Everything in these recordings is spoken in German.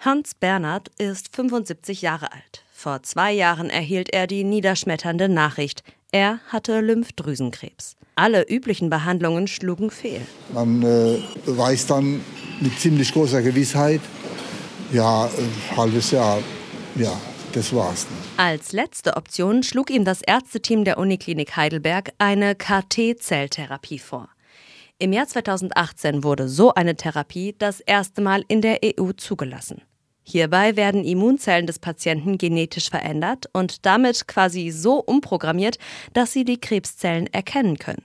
Hans Bernhard ist 75 Jahre alt. Vor zwei Jahren erhielt er die niederschmetternde Nachricht, er hatte Lymphdrüsenkrebs. Alle üblichen Behandlungen schlugen fehl. Man äh, weiß dann mit ziemlich großer Gewissheit, ja, ein halbes Jahr, ja, das war's. Als letzte Option schlug ihm das Ärzteteam der Uniklinik Heidelberg eine KT-Zelltherapie vor. Im Jahr 2018 wurde so eine Therapie das erste Mal in der EU zugelassen. Hierbei werden Immunzellen des Patienten genetisch verändert und damit quasi so umprogrammiert, dass sie die Krebszellen erkennen können.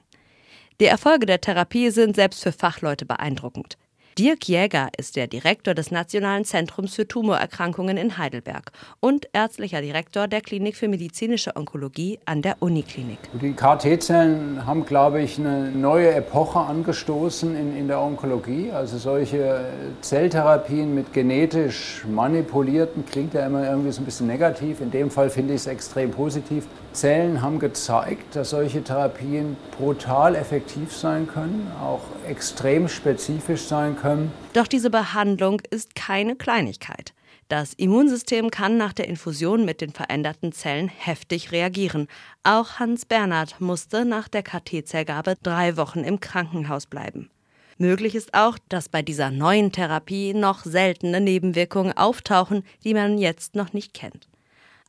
Die Erfolge der Therapie sind selbst für Fachleute beeindruckend. Dirk Jäger ist der Direktor des Nationalen Zentrums für Tumorerkrankungen in Heidelberg und ärztlicher Direktor der Klinik für medizinische Onkologie an der Uniklinik. Die KT-Zellen haben, glaube ich, eine neue Epoche angestoßen in, in der Onkologie. Also solche Zelltherapien mit genetisch manipulierten klingt ja immer irgendwie so ein bisschen negativ. In dem Fall finde ich es extrem positiv. Zellen haben gezeigt, dass solche Therapien brutal effektiv sein können, auch extrem spezifisch sein können. Doch diese Behandlung ist keine Kleinigkeit. Das Immunsystem kann nach der Infusion mit den veränderten Zellen heftig reagieren. Auch Hans Bernhard musste nach der KT-Zellgabe drei Wochen im Krankenhaus bleiben. Möglich ist auch, dass bei dieser neuen Therapie noch seltene Nebenwirkungen auftauchen, die man jetzt noch nicht kennt.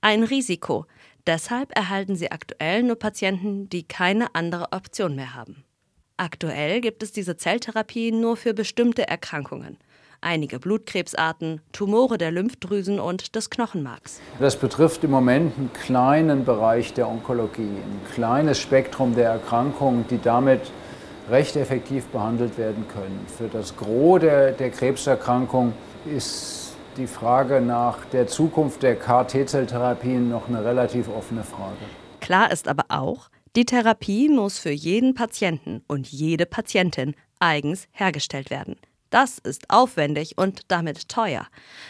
Ein Risiko, Deshalb erhalten sie aktuell nur Patienten, die keine andere Option mehr haben. Aktuell gibt es diese Zelltherapie nur für bestimmte Erkrankungen. Einige Blutkrebsarten, Tumore der Lymphdrüsen und des Knochenmarks. Das betrifft im Moment einen kleinen Bereich der Onkologie, ein kleines Spektrum der Erkrankungen, die damit recht effektiv behandelt werden können. Für das Gros der, der Krebserkrankung ist die Frage nach der Zukunft der KT-Zelltherapien noch eine relativ offene Frage. Klar ist aber auch, die Therapie muss für jeden Patienten und jede Patientin eigens hergestellt werden. Das ist aufwendig und damit teuer.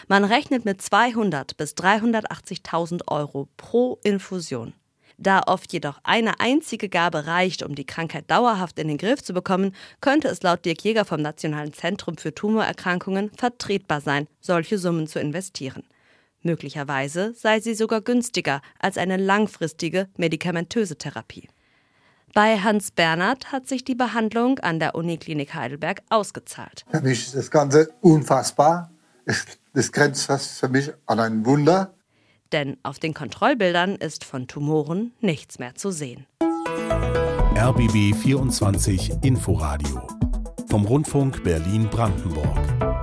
Man rechnet mit 200 bis 380.000 Euro pro Infusion. Da oft jedoch eine einzige Gabe reicht, um die Krankheit dauerhaft in den Griff zu bekommen, könnte es laut Dirk Jäger vom Nationalen Zentrum für Tumorerkrankungen vertretbar sein, solche Summen zu investieren. Möglicherweise sei sie sogar günstiger als eine langfristige medikamentöse Therapie. Bei Hans Bernhard hat sich die Behandlung an der Uniklinik Heidelberg ausgezahlt. Für mich ist das Ganze unfassbar. Das grenzt fast für mich an ein Wunder. Denn auf den Kontrollbildern ist von Tumoren nichts mehr zu sehen. RBB 24 Inforadio vom Rundfunk Berlin-Brandenburg.